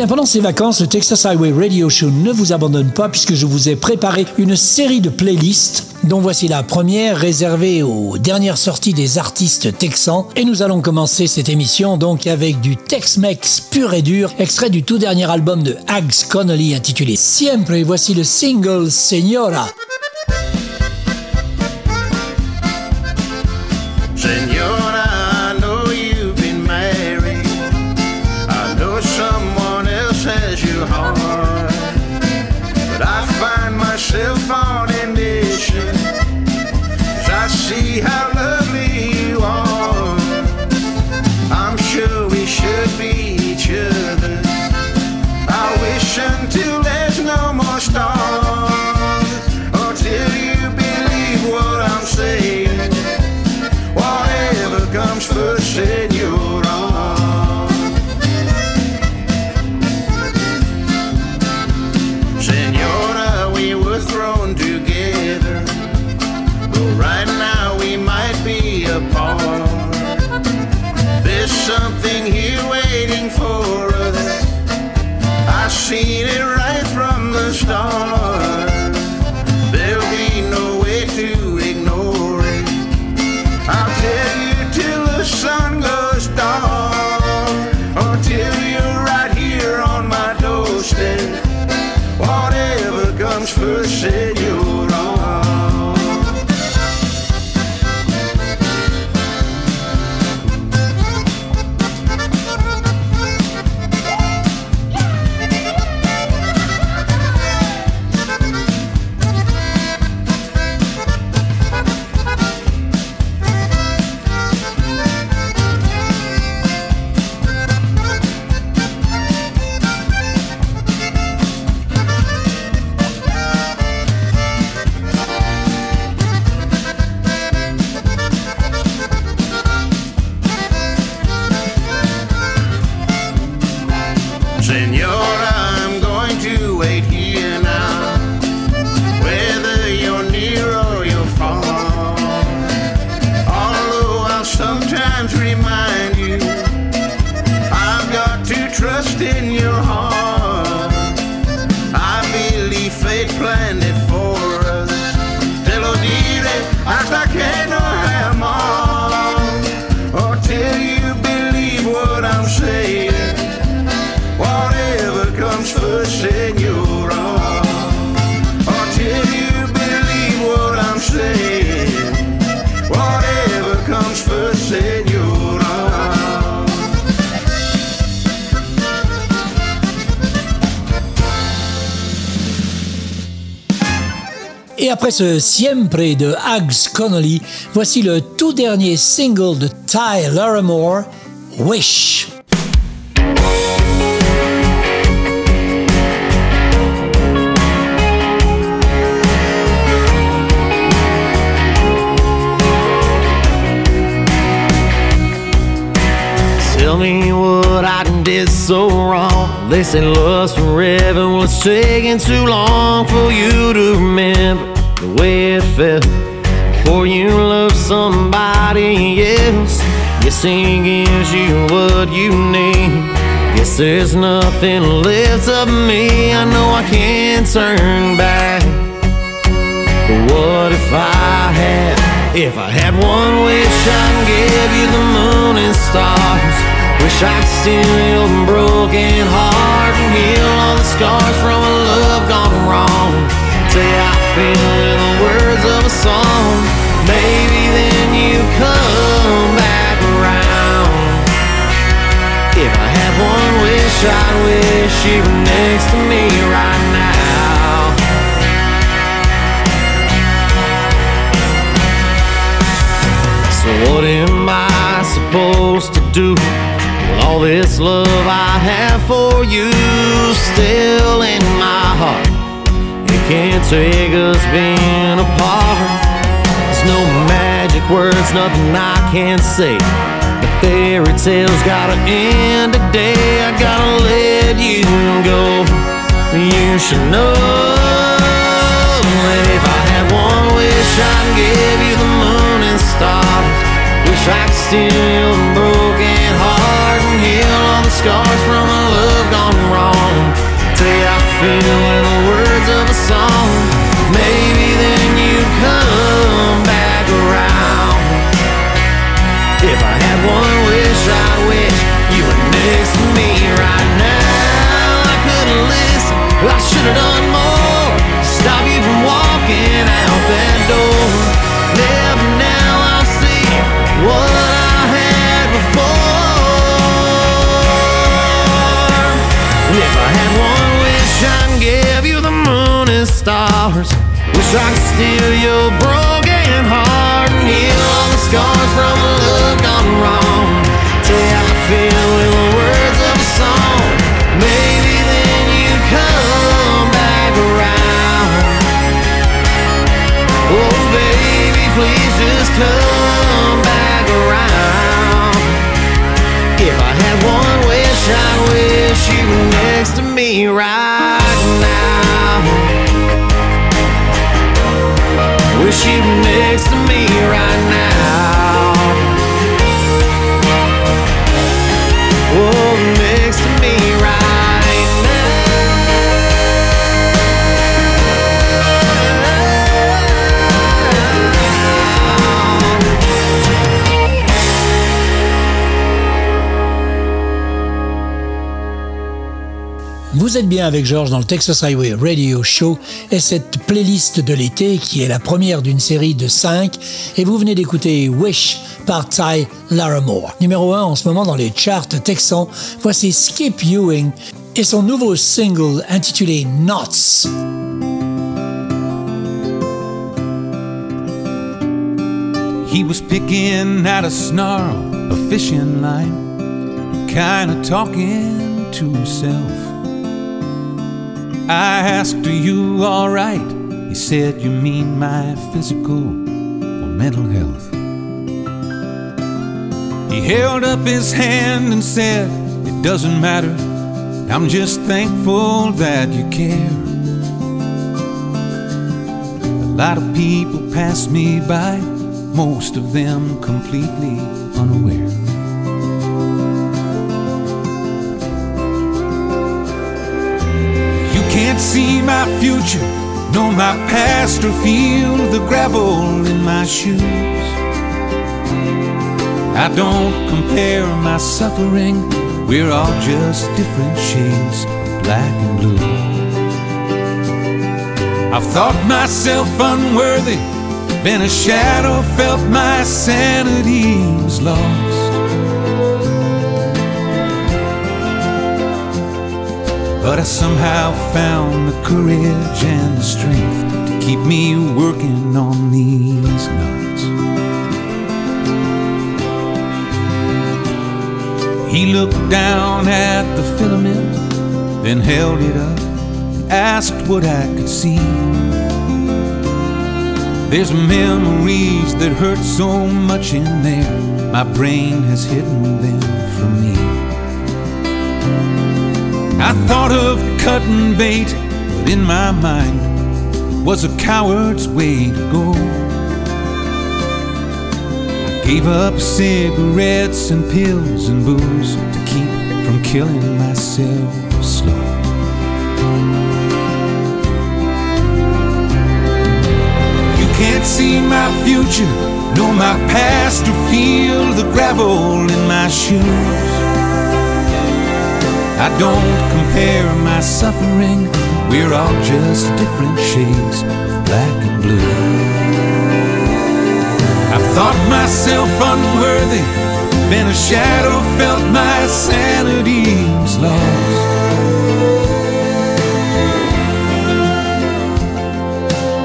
Bien, pendant ces vacances, le Texas Highway Radio Show ne vous abandonne pas puisque je vous ai préparé une série de playlists dont voici la première réservée aux dernières sorties des artistes texans. Et nous allons commencer cette émission donc avec du Tex-Mex pur et dur, extrait du tout dernier album de Hags Connolly intitulé Siempre. Et voici le single Señora. Senora, Siempre de Hags Connolly, voici le tout dernier single de Ty Larimore, Wish. Tell me what I did so wrong. They say lust forever was taking too long for you to remember the way it felt before you loved somebody else. Guessing gives you what you need. Guess there's nothing left of me. I know I can't turn back. But what if I had? If I had one wish, I'd give you the moon and stars. Wish I could steal your broken heart and heal all the scars from a love gone wrong. Say I feel in the words of a song. Maybe then you come back around. If I had one wish, I'd wish you were next to me right now. So what am I supposed to do with all this love I have for you still in my heart. Can't take us being apart. There's no magic words, nothing I can say. The fairy tale's gotta end today. I gotta let you go. You should know that if I had one wish, I'd give you the moon and stars. Wish I could steal a broken heart and heal all the scars from a love gone wrong. Feel in the words of a song. Maybe Vous êtes bien avec Georges dans le Texas Highway Radio Show et cette playlist de l'été qui est la première d'une série de cinq et vous venez d'écouter Wish par Ty Laramore. Numéro 1 en ce moment dans les charts texans, voici Skip Ewing et son nouveau single intitulé Knots. He was picking at a snarl, a fishing line, kinda talking to himself. I asked, Are you alright? He said, You mean my physical or mental health? He held up his hand and said, It doesn't matter. I'm just thankful that you care. A lot of people pass me by, most of them completely unaware. See my future, know my past, or feel the gravel in my shoes. I don't compare my suffering, we're all just different shades of black and blue. I've thought myself unworthy, been a shadow, felt my sanity was lost. But I somehow found the courage and the strength to keep me working on these knots. He looked down at the filament, then held it up and asked what I could see. There's memories that hurt so much in there, my brain has hidden them from me. I thought of cutting bait, but in my mind was a coward's way to go. I gave up cigarettes and pills and booze to keep from killing myself slow. You can't see my future, know my past, or feel the gravel in my shoes. I don't compare my suffering, we're all just different shades of black and blue. I've thought myself unworthy, been a shadow, felt my sanity was lost.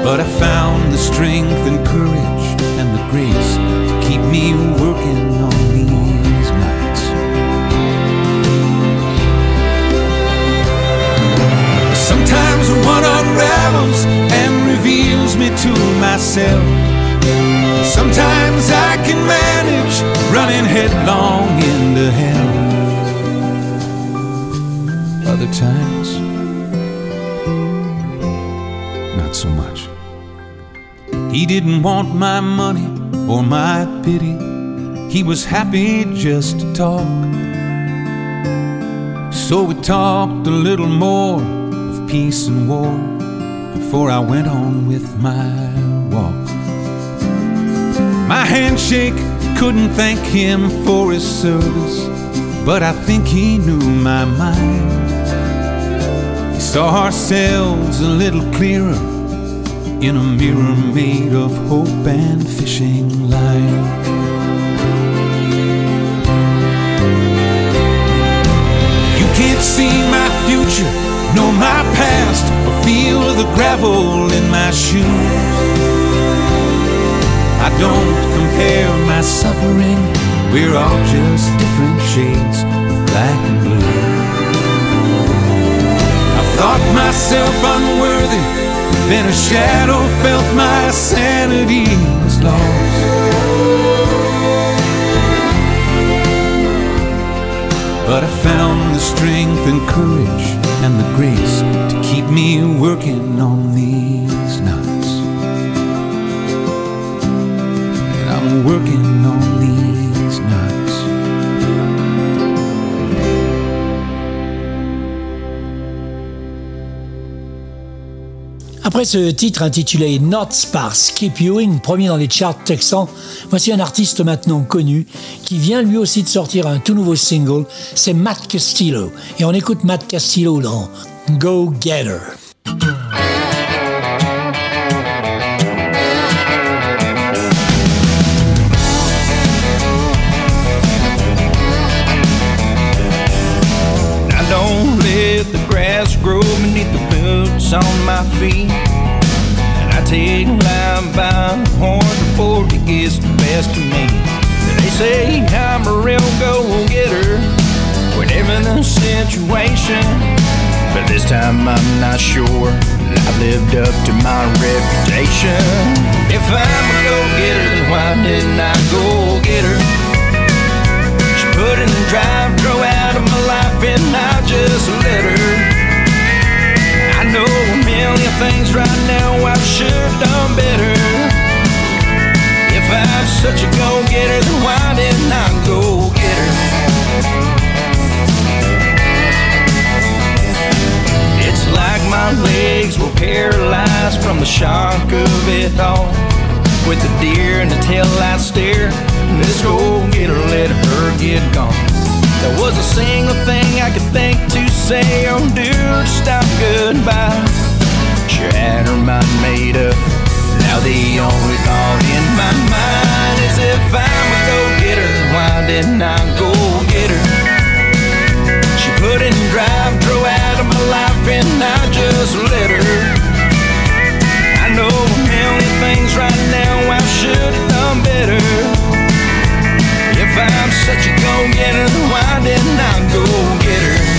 But I found the strength and courage and the grace to keep me working Sometimes one unravels and reveals me to myself. Sometimes I can manage running headlong into hell. Other times, not so much. He didn't want my money or my pity. He was happy just to talk. So we talked a little more peace and war before I went on with my walk. My handshake couldn't thank him for his service, but I think he knew my mind. We saw ourselves a little clearer in a mirror made of hope and fishing line. You can't see my future, know my past, or feel the gravel in my shoes. I don't compare my suffering, we're all just different shades of black and blue. I thought myself unworthy, then a shadow felt my sanity was lost. But I found the strength and courage and the grace to keep me working on these nights. And I'm working on these Après ce titre intitulé Notes par Skip Ewing, premier dans les charts texans, voici un artiste maintenant connu qui vient lui aussi de sortir un tout nouveau single, c'est Matt Castillo. Et on écoute Matt Castillo dans Go Getter. Take life by the horns before it gets the best of me. They say I'm a real go-getter, whatever the situation. But this time I'm not sure I've lived up to my reputation. If I'm a go-getter, then why didn't I go get her? She put in the drive, drove out of my life, and I just let her. Million things right now I should have done better. If I'm such a go getter, then why didn't I go get her? It's like my legs were paralyzed from the shock of it all. With the deer and the tail light stare, this go getter let her get gone. There was a single thing I could think to say or do to stop goodbye. She had her mind made up. Now the only thought in my mind is if I'm a go-getter, why didn't I go get her? She put in drive, drove out of my life, and I just let her. I know a million things right now I should have done better. If I'm such a go-getter, then why didn't I go get her?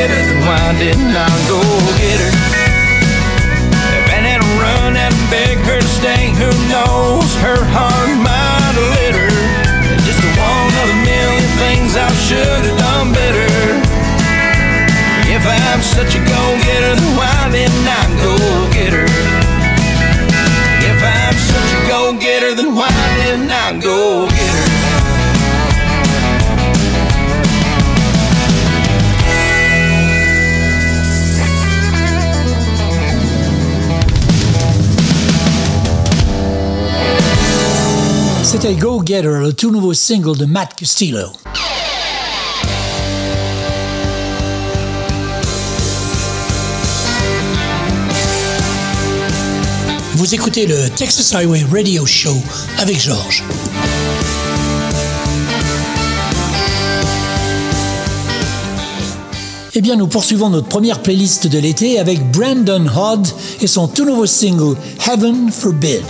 A go-getter, then why didn't I go get her? If I had run and beg her to stay, who knows? Her heart might have lit her. Just one of the million things I should have done better. If I'm such a go-getter, then why didn't I go C'était Go Getter, le tout nouveau single de Matt Castillo. Vous écoutez le Texas Highway Radio Show avec Georges. Eh bien, nous poursuivons notre première playlist de l'été avec Brandon Hodd et son tout nouveau single Heaven Forbid.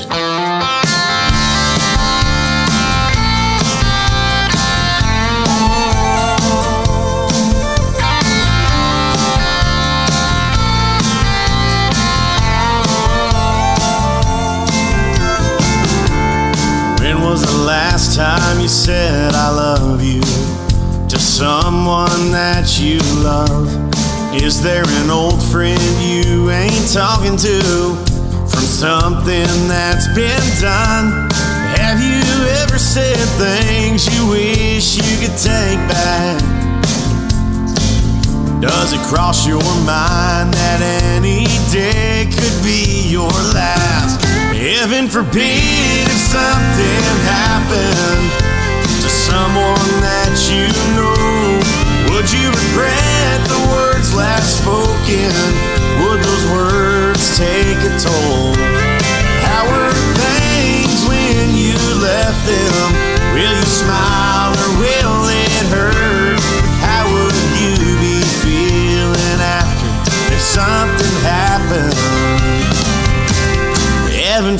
Time you said I love you to someone that you love? Is there an old friend you ain't talking to from something that's been done? Have you ever said things you wish you could take back? Does it cross your mind that any day could be your last? Heaven forbid if something happened to someone that you know. Would you regret the words last spoken? Would those words take a toll?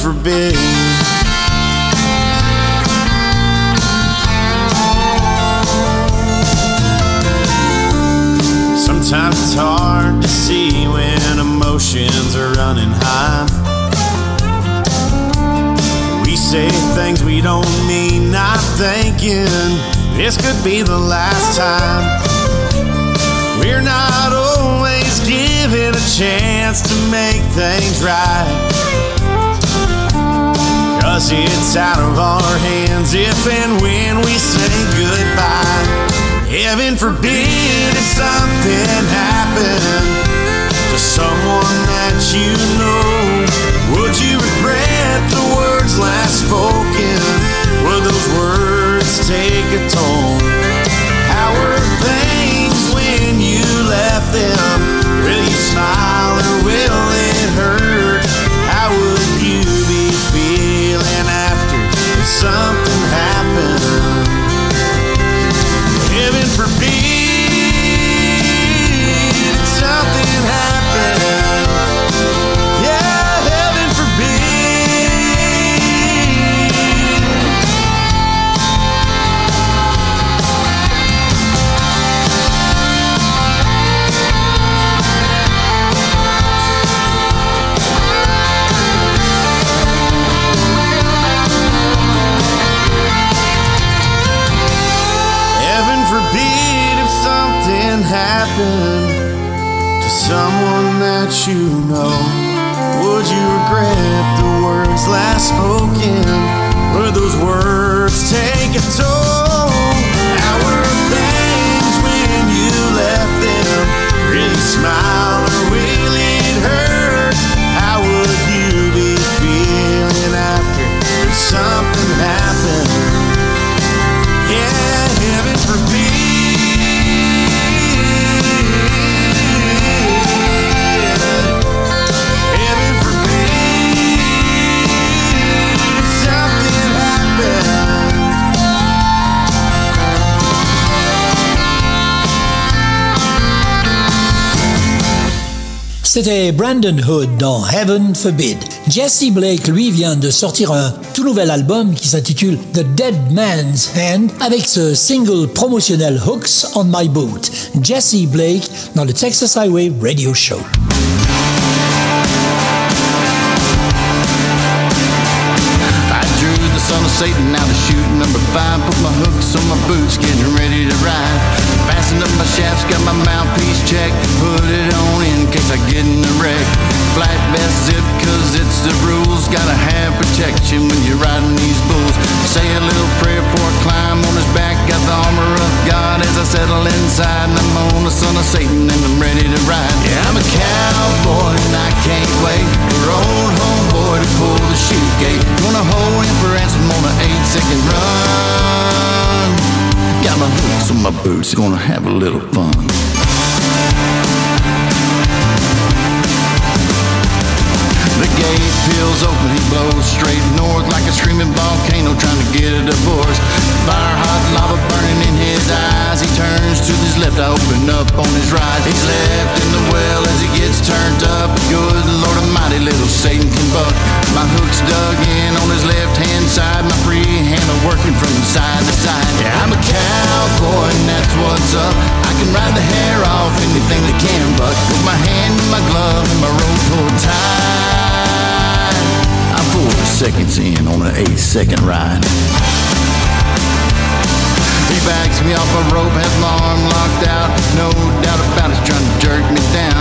Forbid. Sometimes it's hard to see when emotions are running high. We say things we don't mean, not thinking this could be the last time. We're not always given a chance to make things right. Cause it's out of our hands if and when we say goodbye. Heaven forbid if something happened to someone that you know. Would you regret the words last spoken? Would those words take a toll? That you know. Would you regret the words last spoken? Would those words take a toll? How were things when you left them? Really smile C'était Brandon Hood dans Heaven Forbid. Jesse Blake, lui, vient de sortir un tout nouvel album qui s'intitule The Dead Man's Hand avec ce single promotionnel Hooks on My Boot. Jesse Blake dans le Texas Highway Radio Show. Satan number five. Fastened up my shafts, got my mouthpiece checked. Put it on in case I get in a wreck. Flat vest zip, cause it's the rules. Gotta have protection when you're riding these bulls. Say a little prayer for a climb on his back. Got the armor of God as I settle inside. And I'm on the son of Satan and I'm ready to ride. Yeah, I'm a cowboy and I can't wait for old homeboy to pull the chute gate. Gonna hold him for ransom on an eight second run. Got my hooks on my boots, gonna have a little fun. The gate peels open, he blows straight north like a screaming volcano trying to get a divorce. Fire hot lava burning in his eyes, he turns to his left I open up on his right. He's left in the well as he gets turned up. Good Lord Almighty, little Satan can buck. My hook's dug in on his left hand side, my free handle working from side to side. Yeah, I'm a cowboy and that's what's up. I can ride the hair off anything that can buck. With my hand in my glove and my rope pulled tight. Four seconds in on an eight second ride. He backs me off a rope, has my arm locked out. No doubt about it, he's trying to jerk me down.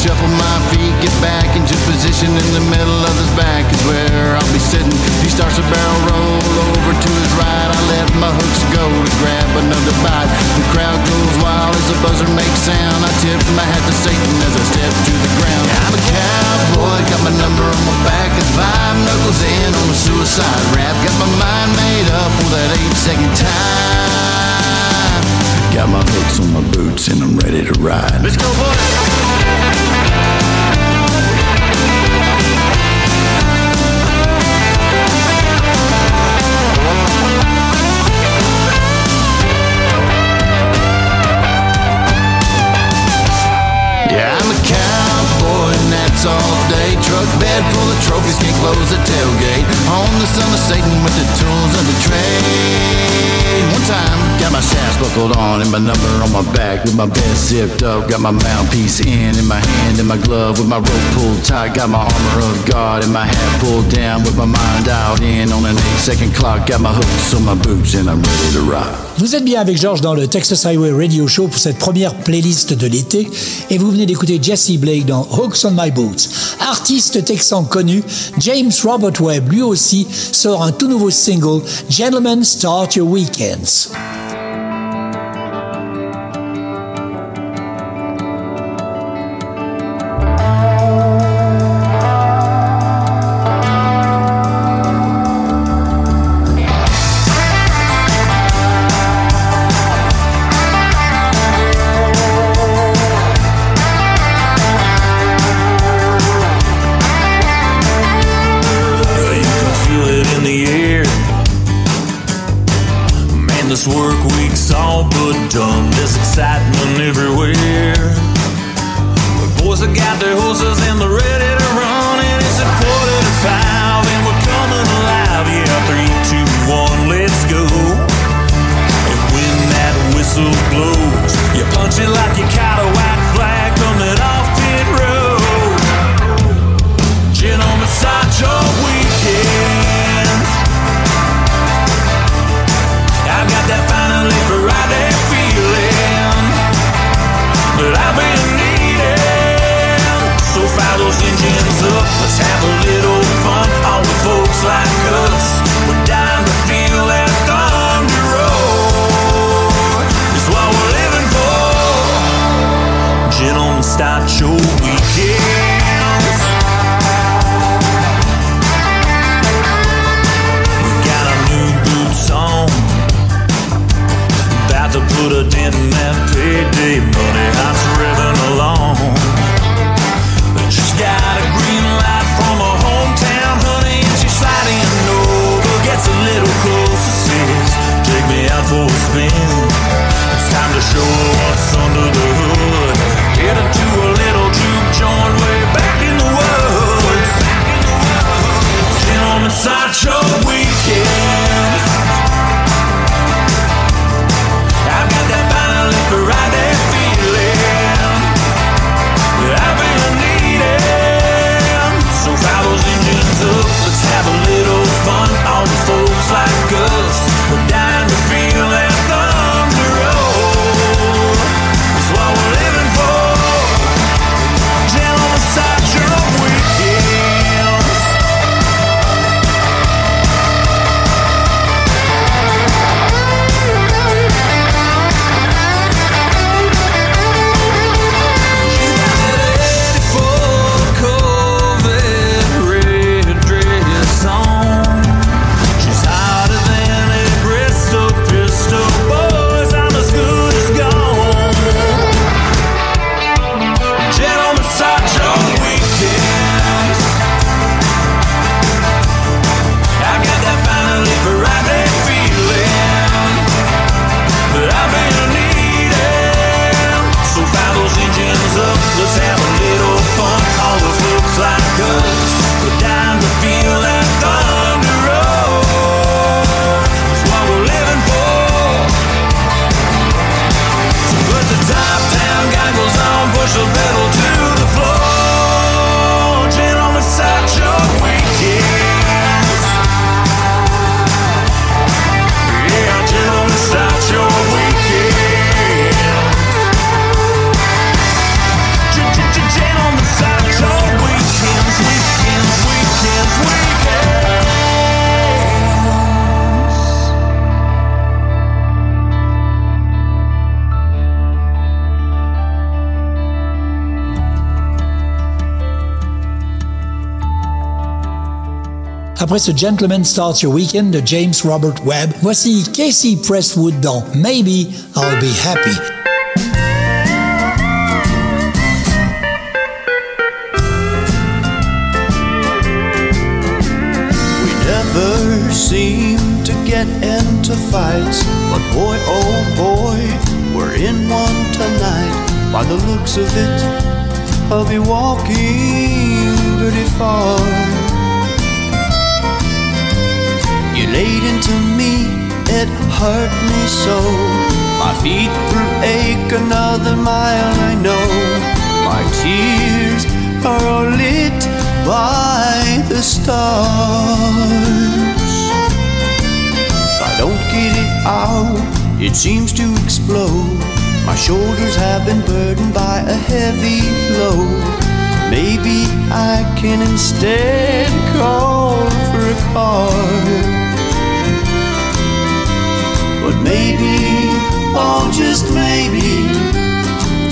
Shuffle my feet, get back into position in the middle of his back is where I'll be sitting. He starts a barrel roll over to his right. I let my hooks go to grab another bite. The crowd goes wild as the buzzer makes sound. I tip my hat to Satan as I step to the ground. I'm a cowboy, got my number on my back and five knuckles in on a suicide rap. Got my mind made up for that eight second time. Got my hooks on my boots and I'm ready to ride. Let's go, boys! Cowboy all day. Truck bed full of trophies, can't close the tailgate. Home the son of Satan with the tools of the trade. One time, got my shafts buckled on and my number on my back. With my vest zipped up, got my mouthpiece in in my hand and my glove with my rope pulled tight. Got my armor of God and my hat pulled down with my mind dialed in on an eight second clock. Got my hooks on my boots and I'm ready to rock. Vous êtes bien avec George dans le Texas Highway Radio Show pour cette première playlist de l'été et vous venez d'écouter Jesse Blake dans Hooks on My Boots. Artiste texan connu, James Robert Webb lui aussi sort un tout nouveau single, Gentlemen Start Your Weekends. This work week's all but done. There's excitement everywhere. The boys have got their horses and they're ready to run. And it's a quarter to five and we're coming alive. Yeah, three, two, one, let's go. And when that whistle blows, you punch it like you caught a white flag that finally feeling that I've been needing. So fire those engines up, let's have a little fun. All the folks like us, we're dying to feel that thunder roll. It's what we're living for. Gentlemen, your money. House revving along. Just got a green light from a hometown honey, and she's sliding over. Gets a little closer, "Take me out for a spin." It's time to show Après ce Gentleman Starts Your Weekend de James Robert Webb, voici Casey Prestwood dans Maybe I'll Be Happy. We never seem to get into fights, but boy, oh boy, we're in one tonight. By the looks of it, I'll be walking pretty far. You laid into me, it hurt me so. My feet will ache another mile, I know. My tears are all lit by the stars. If I don't get it out, it seems to explode. My shoulders have been burdened by a heavy load. Maybe I can instead call for a car. But maybe, oh just maybe,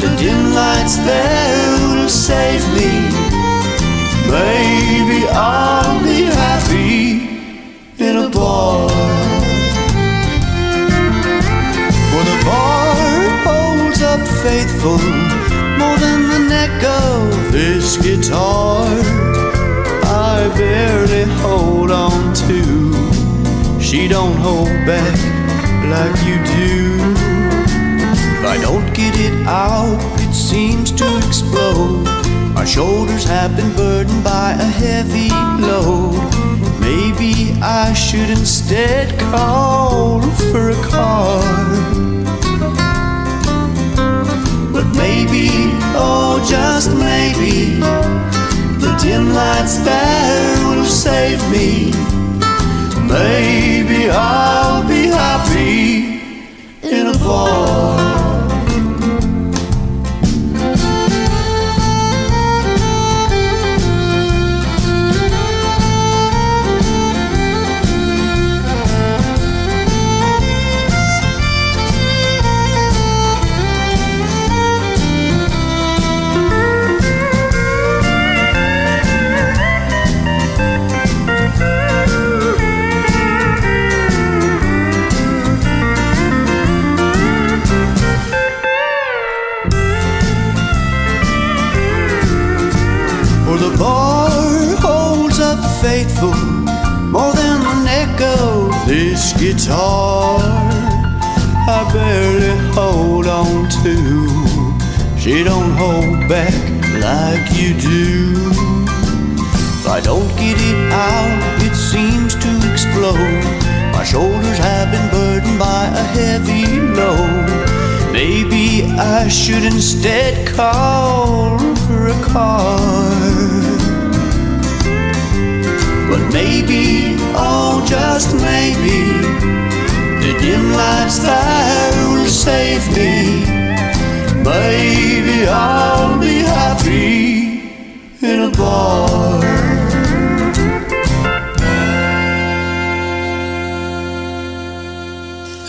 the dim lights there will save me. Maybe I'll be happy in a bar. For the bar holds up faithful more than the neck of this guitar. I barely hold on to. She don't hold back like you do. If I don't get it out, it seems to explode. My shoulders have been burdened by a heavy load. Maybe I should instead call for a car. But maybe, oh, just maybe, the dim lights there will save me. In save me. Maybe I'll be happy in a bar.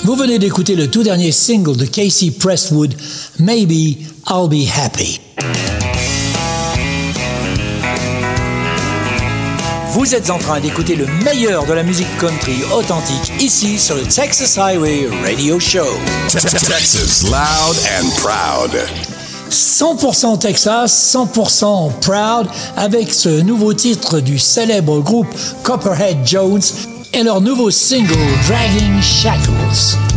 Vous venez d'écouter le tout dernier single de Casey Prestwood, Maybe I'll Be Happy. Vous êtes en train d'écouter le meilleur de la musique country authentique ici sur le Texas Highway Radio Show. Texas, loud and proud. 100% Texas, 100% proud avec ce nouveau titre du célèbre groupe Copperhead Jones et leur nouveau single Dragging Shackles.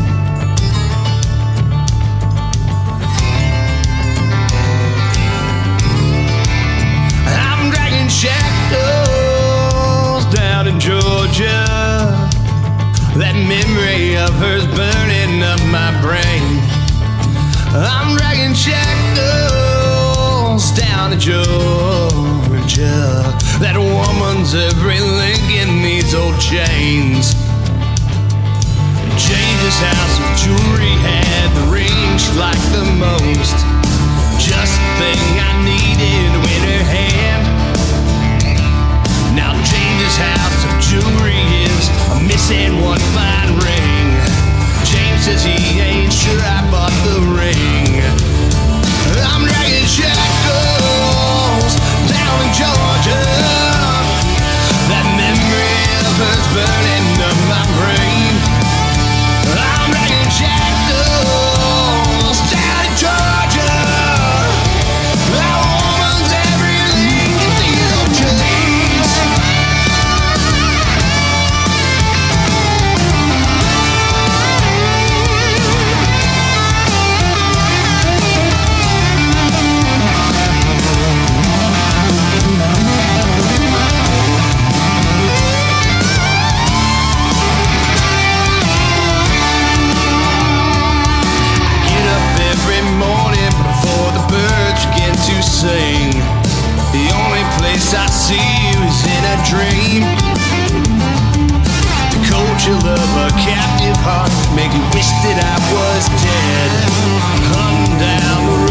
Georgia. That woman's every link in these old chains. James's house of jewelry had the ring she liked the most. Just the thing I needed in her hand. Now James's house of jewelry is missing one fine ring. James says he ain't sure I bought the ring. Wish that I was dead. Hunting down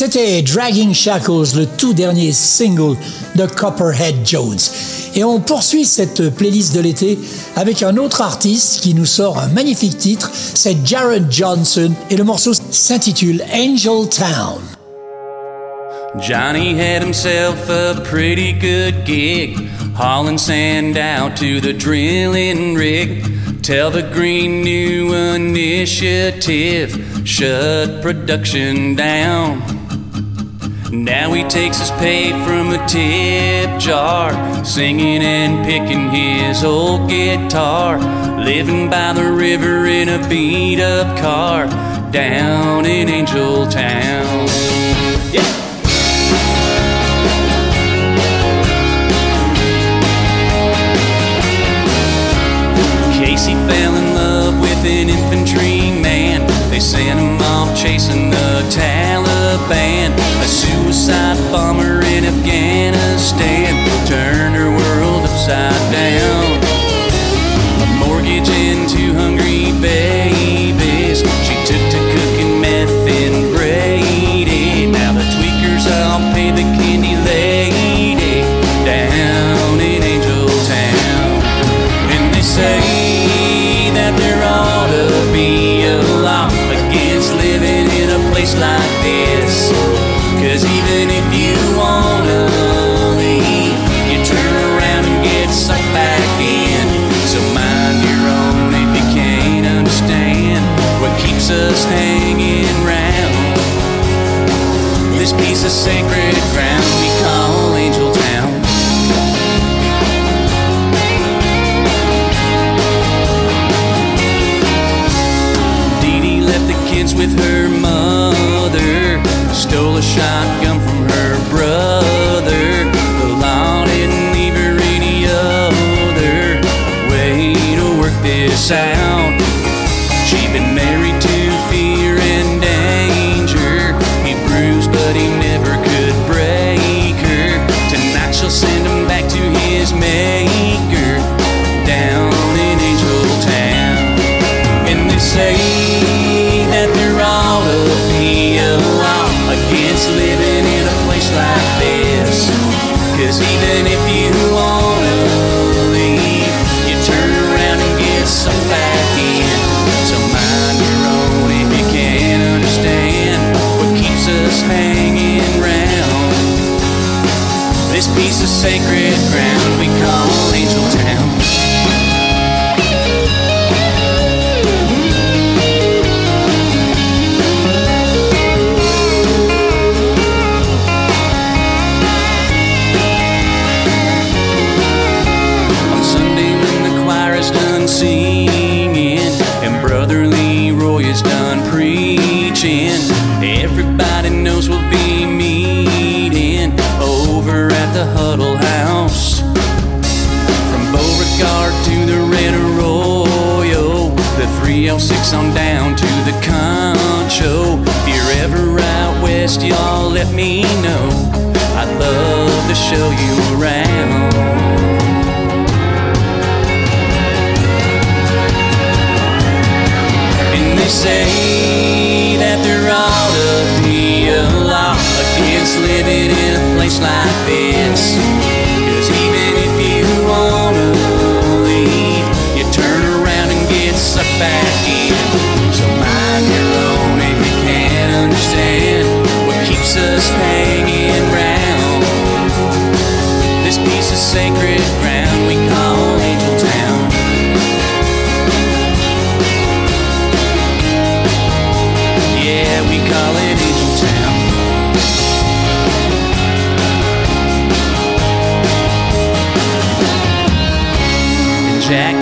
C'était Dragging Shackles, le tout dernier single de Copperhead Jones. Et on poursuit cette playlist de l'été avec un autre artiste qui nous sort un magnifique titre, c'est Jared Johnson et le morceau s'intitule Angel Town. Johnny had himself a pretty good gig, hauling sand out to the drilling rig. Tell the Green New Initiative, shut production down. Now he takes his pay from a tip jar, singing and picking his old guitar, living by the river in a beat up car down in Angel Town. Yeah. Casey fell in love with an infantry man. They sent him off chasing the Taliban. Suicide bomber in Afghanistan turned her world upside down. This piece of sacred ground we call Angel Town. Dee Dee left the kids with her mother. Stole a shotgun from her brother. The law didn't leave her any other way to work this out.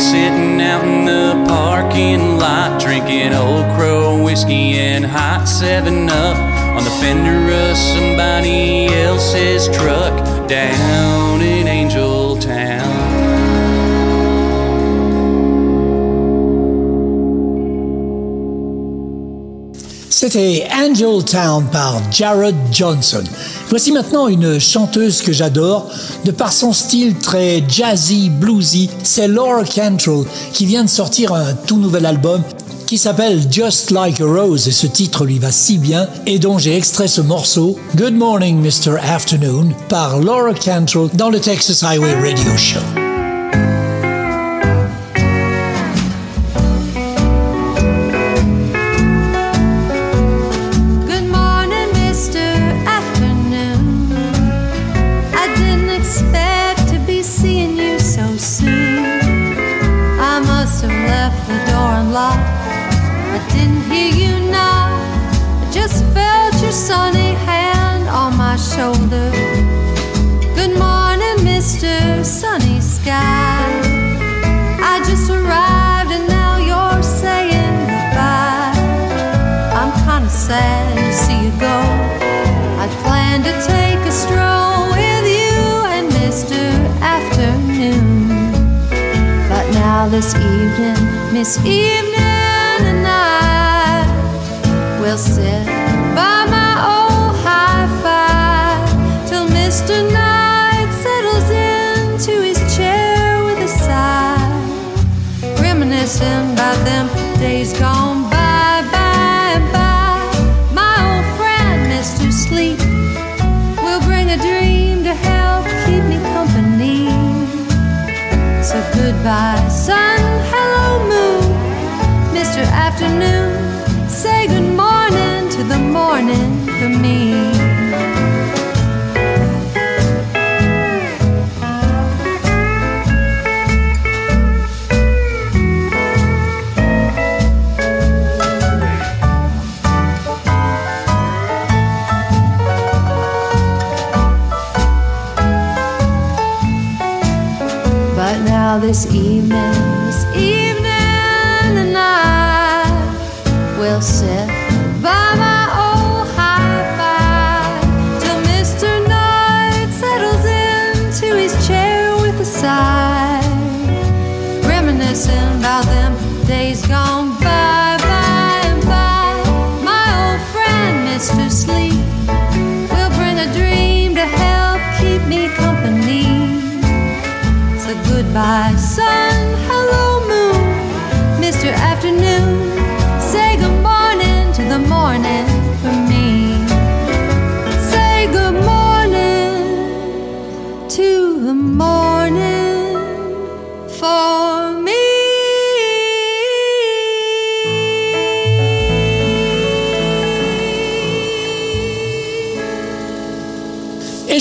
Sitting out in the parking lot, drinking Old Crow whiskey and hot 7 up on the fender of somebody else's truck down in Angel Town. C'était Angel Town par Jared Johnson. Voici maintenant une chanteuse que j'adore, de par son style très jazzy, bluesy. C'est Laura Cantrell qui vient de sortir un tout nouvel album qui s'appelle Just Like a Rose et ce titre lui va si bien et dont j'ai extrait ce morceau Good Morning Mr. Afternoon par Laura Cantrell dans le Texas Highway Radio Show. Miss Evening and I will sit by my old high five till Mr. Night settles into his chair with a sigh reminiscing about them days gone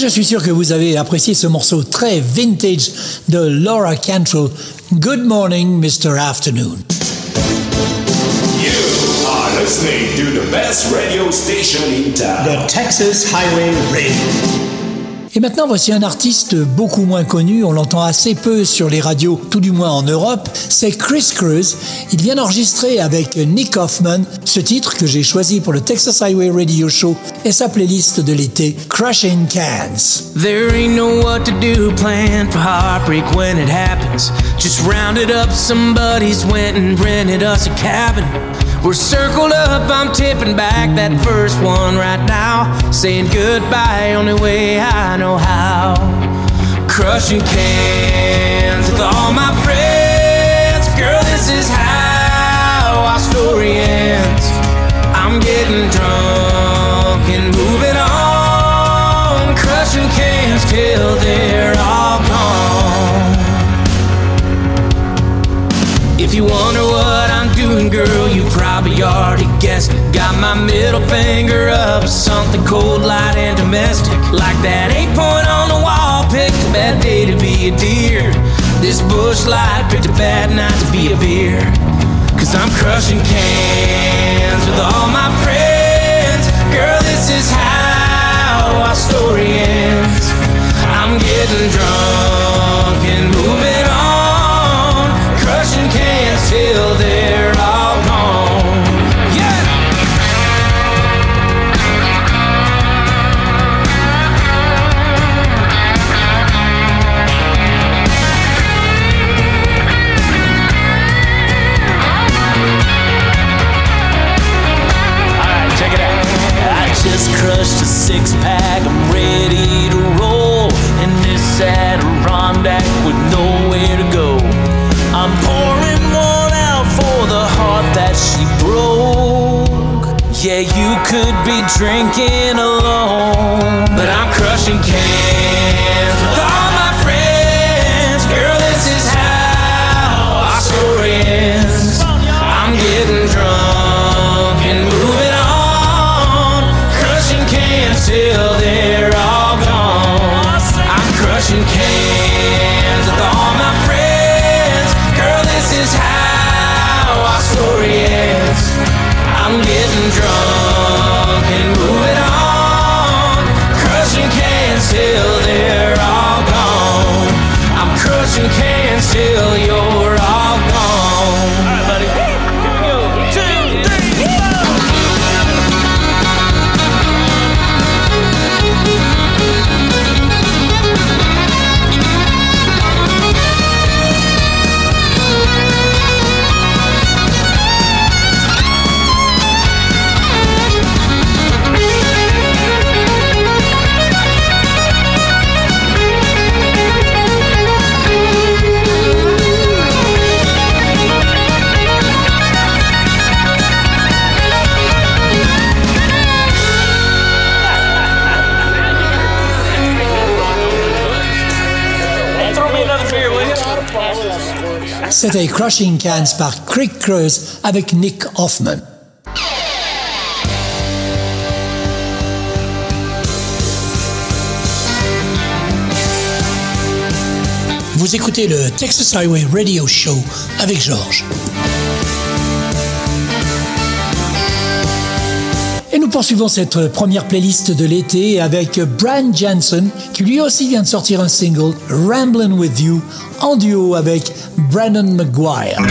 je suis sûr que vous avez apprécié ce morceau très vintage de Laura Cantrell, Good Morning Mr. Afternoon. You are listening to the best radio station in town. The Texas Highway Radio. Et maintenant, voici un artiste beaucoup moins connu, on l'entend assez peu sur les radios, tout du moins en Europe, c'est Chris Cruz. Il vient d'enregistrer avec Nick Hoffman ce titre que j'ai choisi pour le Texas Highway Radio Show et sa playlist de l'été, Crushing Cans. There ain't no what to do, plan for heartbreak when it happens. Just rounded up some buddies, went and rented us a cabin. We're circled up, I'm tipping back that first one right now. Saying goodbye, only way I know how. Crushing cans with all my friends. Girl, this is how our story ends. I'm getting drunk and moving on, crushing cans till they're already guessed. Got my middle finger up, something cold, light, and domestic. Like that eight point on the wall, picked a bad day to be a deer. This Busch Light picked a bad night to be a beer. Cause I'm crushing cans with all my friends. Girl, this is how our story ends. I'm getting drunk and moving crushed a six pack, I'm ready to roll. In this Adirondack with nowhere to go. I'm pouring one out for the heart that she broke. Yeah, you could be drinking alone, but I'm crushing cans C'était Crushing Cans par Creek Creuse avec Nick Hoffman. Vous écoutez le Texas Highway Radio Show avec Georges. Nous poursuivons cette première playlist de l'été avec Brian Jansen, qui lui aussi vient de sortir un single, Ramblin' With You, en duo avec Brandon McGuire.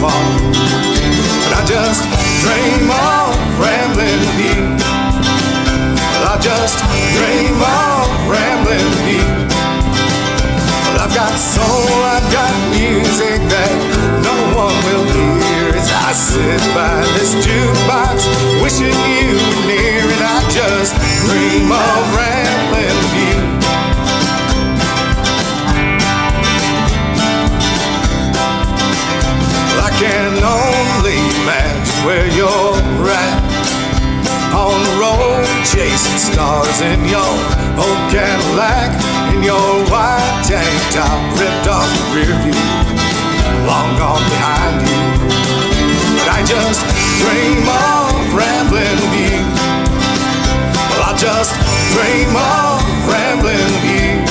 But I just dream of rambling with you. I just dream of rambling with you. Well, I've got soul, I've got music that no one will hear as I sit by this jukebox, wishing you were near, and I just dream of rambling with you. Where you're at on the road, chasing stars in your old Cadillac, in your white tank top, ripped off the rear view, long gone behind you. But I just dream of rambling you. Well, I just dream of rambling you.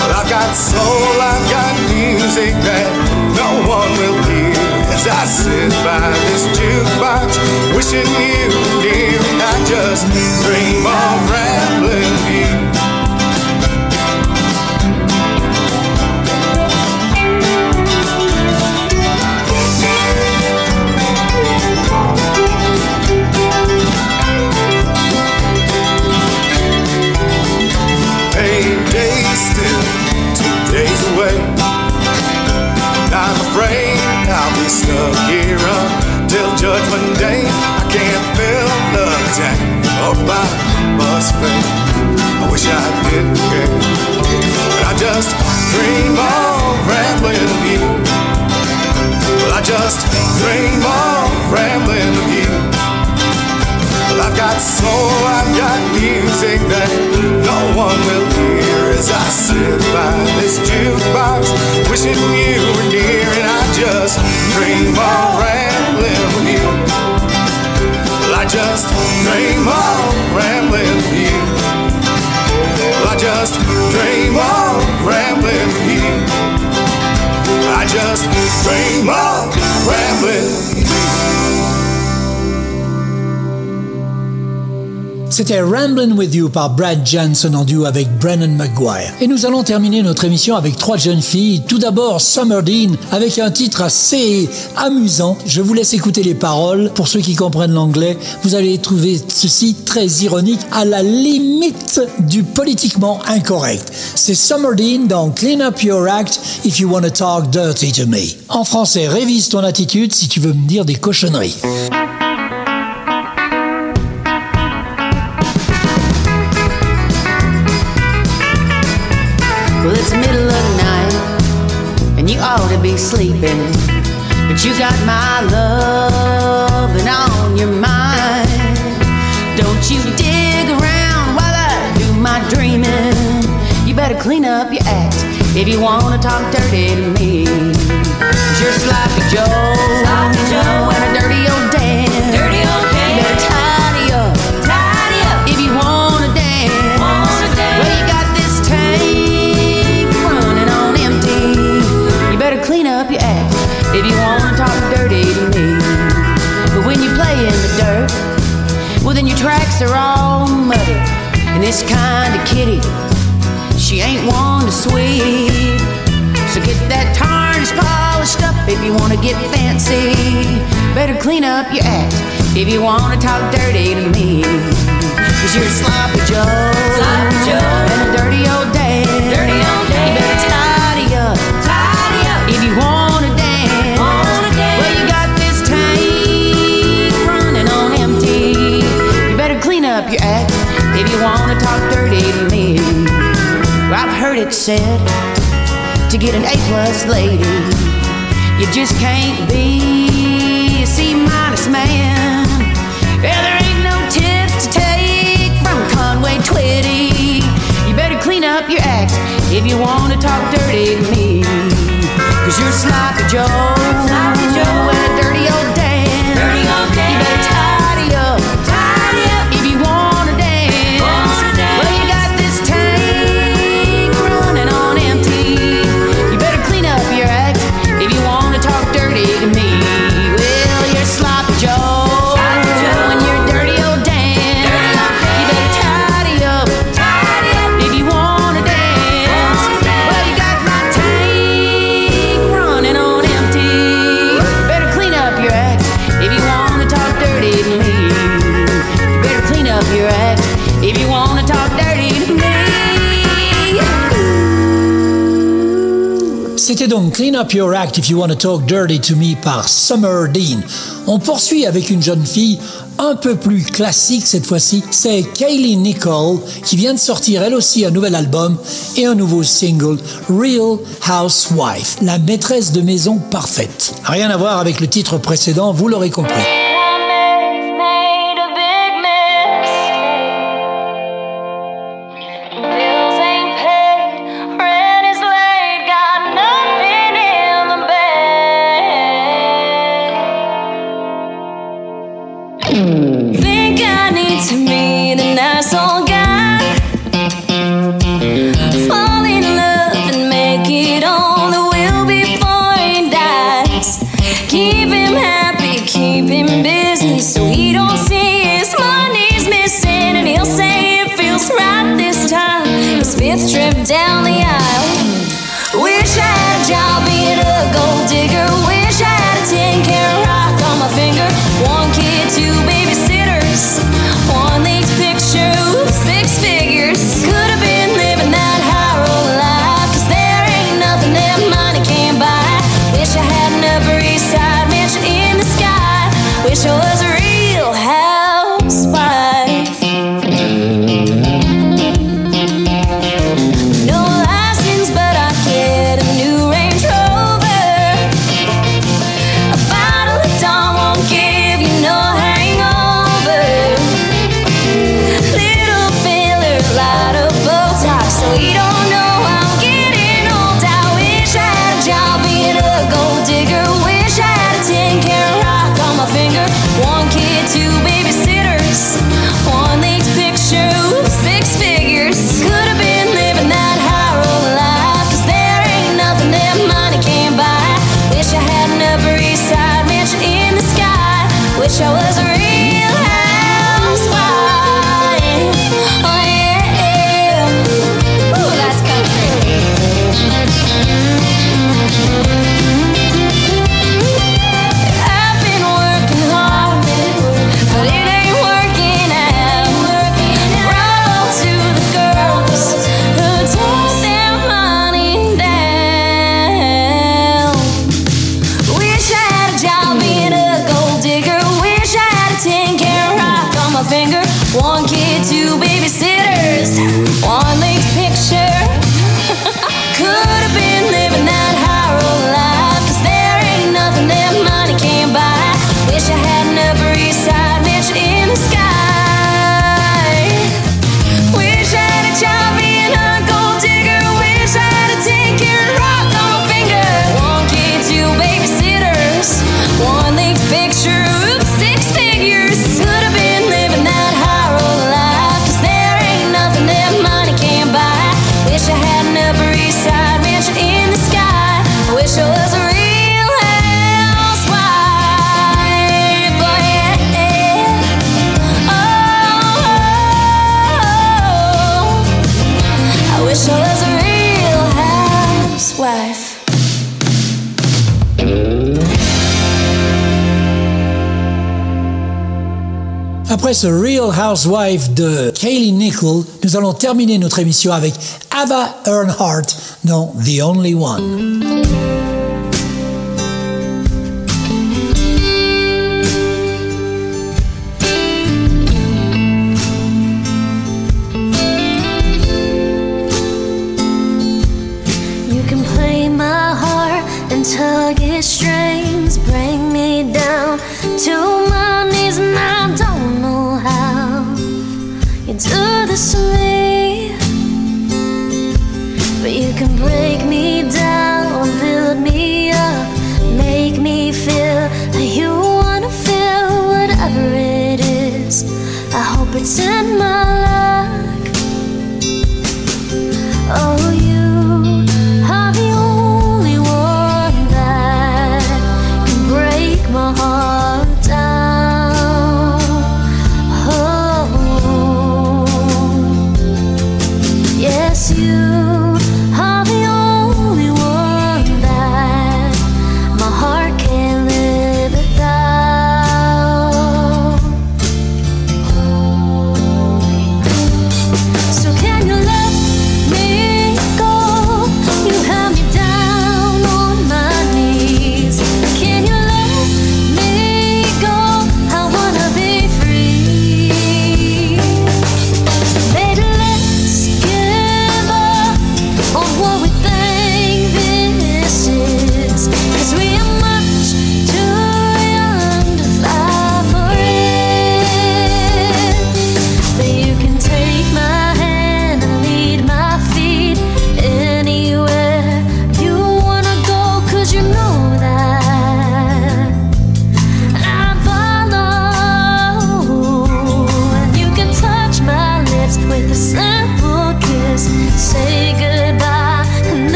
Well, I've got soul, I've got music that no one will hear as I sit by this jukebox, wishing you. And I just dream of rambling you. C'était Ramblin' With You par Brad Jansen en duo avec Brennan McGuire. Et nous allons terminer notre émission avec trois jeunes filles. Tout d'abord, Summer Dean avec un titre assez amusant. Je vous laisse écouter les paroles. Pour ceux qui comprennent l'anglais, vous allez trouver ceci très ironique, à la limite du politiquement incorrect. C'est Summer Dean dans Clean Up Your Act If You Wanna Talk Dirty to Me. En français, révise ton attitude si tu veux me dire des cochonneries. Sleeping. But you got my loving on your mind. Don't you dig around while I do my dreaming. You better clean up your act if you wanna talk dirty to me. Cause you're sloppy Joe, sloppy Joe, and a dirty old tracks are all muddy. And this kind of kitty, she ain't one to sweep. So get that tarnish polished up if you wanna get fancy. Better clean up your act if you wanna talk dirty to me. Cause you're a sloppy Joe. Sloppy Joe. And a dirty old you wanna talk dirty to me. Well, I've heard it said to get an A plus lady, you just can't be a C minus man. Yeah, there ain't no tips to take from Conway Twitty. You better clean up your act if you want to talk dirty to me. Cause you're sloppy Joe. Sloppy Joe. Clean Up Your Act If You Want to Talk Dirty to Me par Summer Dean. On poursuit avec une jeune fille un peu plus classique cette fois-ci. C'est Kaylee Nicole qui vient de sortir elle aussi un nouvel album et un nouveau single, Real Housewife, la maîtresse de maison parfaite. Rien à voir avec le titre précédent, vous l'aurez compris. Après ce Real Housewife de Kaylee Nichol, nous allons terminer notre émission avec Ava Earnhardt dans The Only One.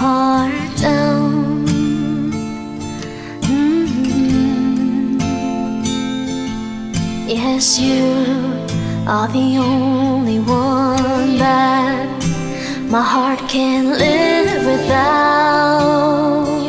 heart down. Mm -hmm. Yes, you are the only one that my heart can live without.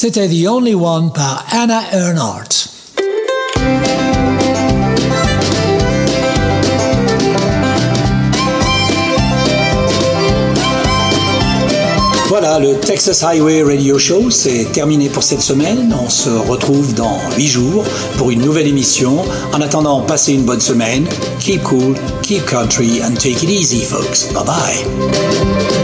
C'était The Only One par Anna Earnhardt. Voilà, le Texas Highway Radio Show, c'est terminé pour cette semaine. On se retrouve dans 8 jours pour une nouvelle émission. En attendant, passez une bonne semaine. Keep cool, keep country, and take it easy, folks. Bye bye.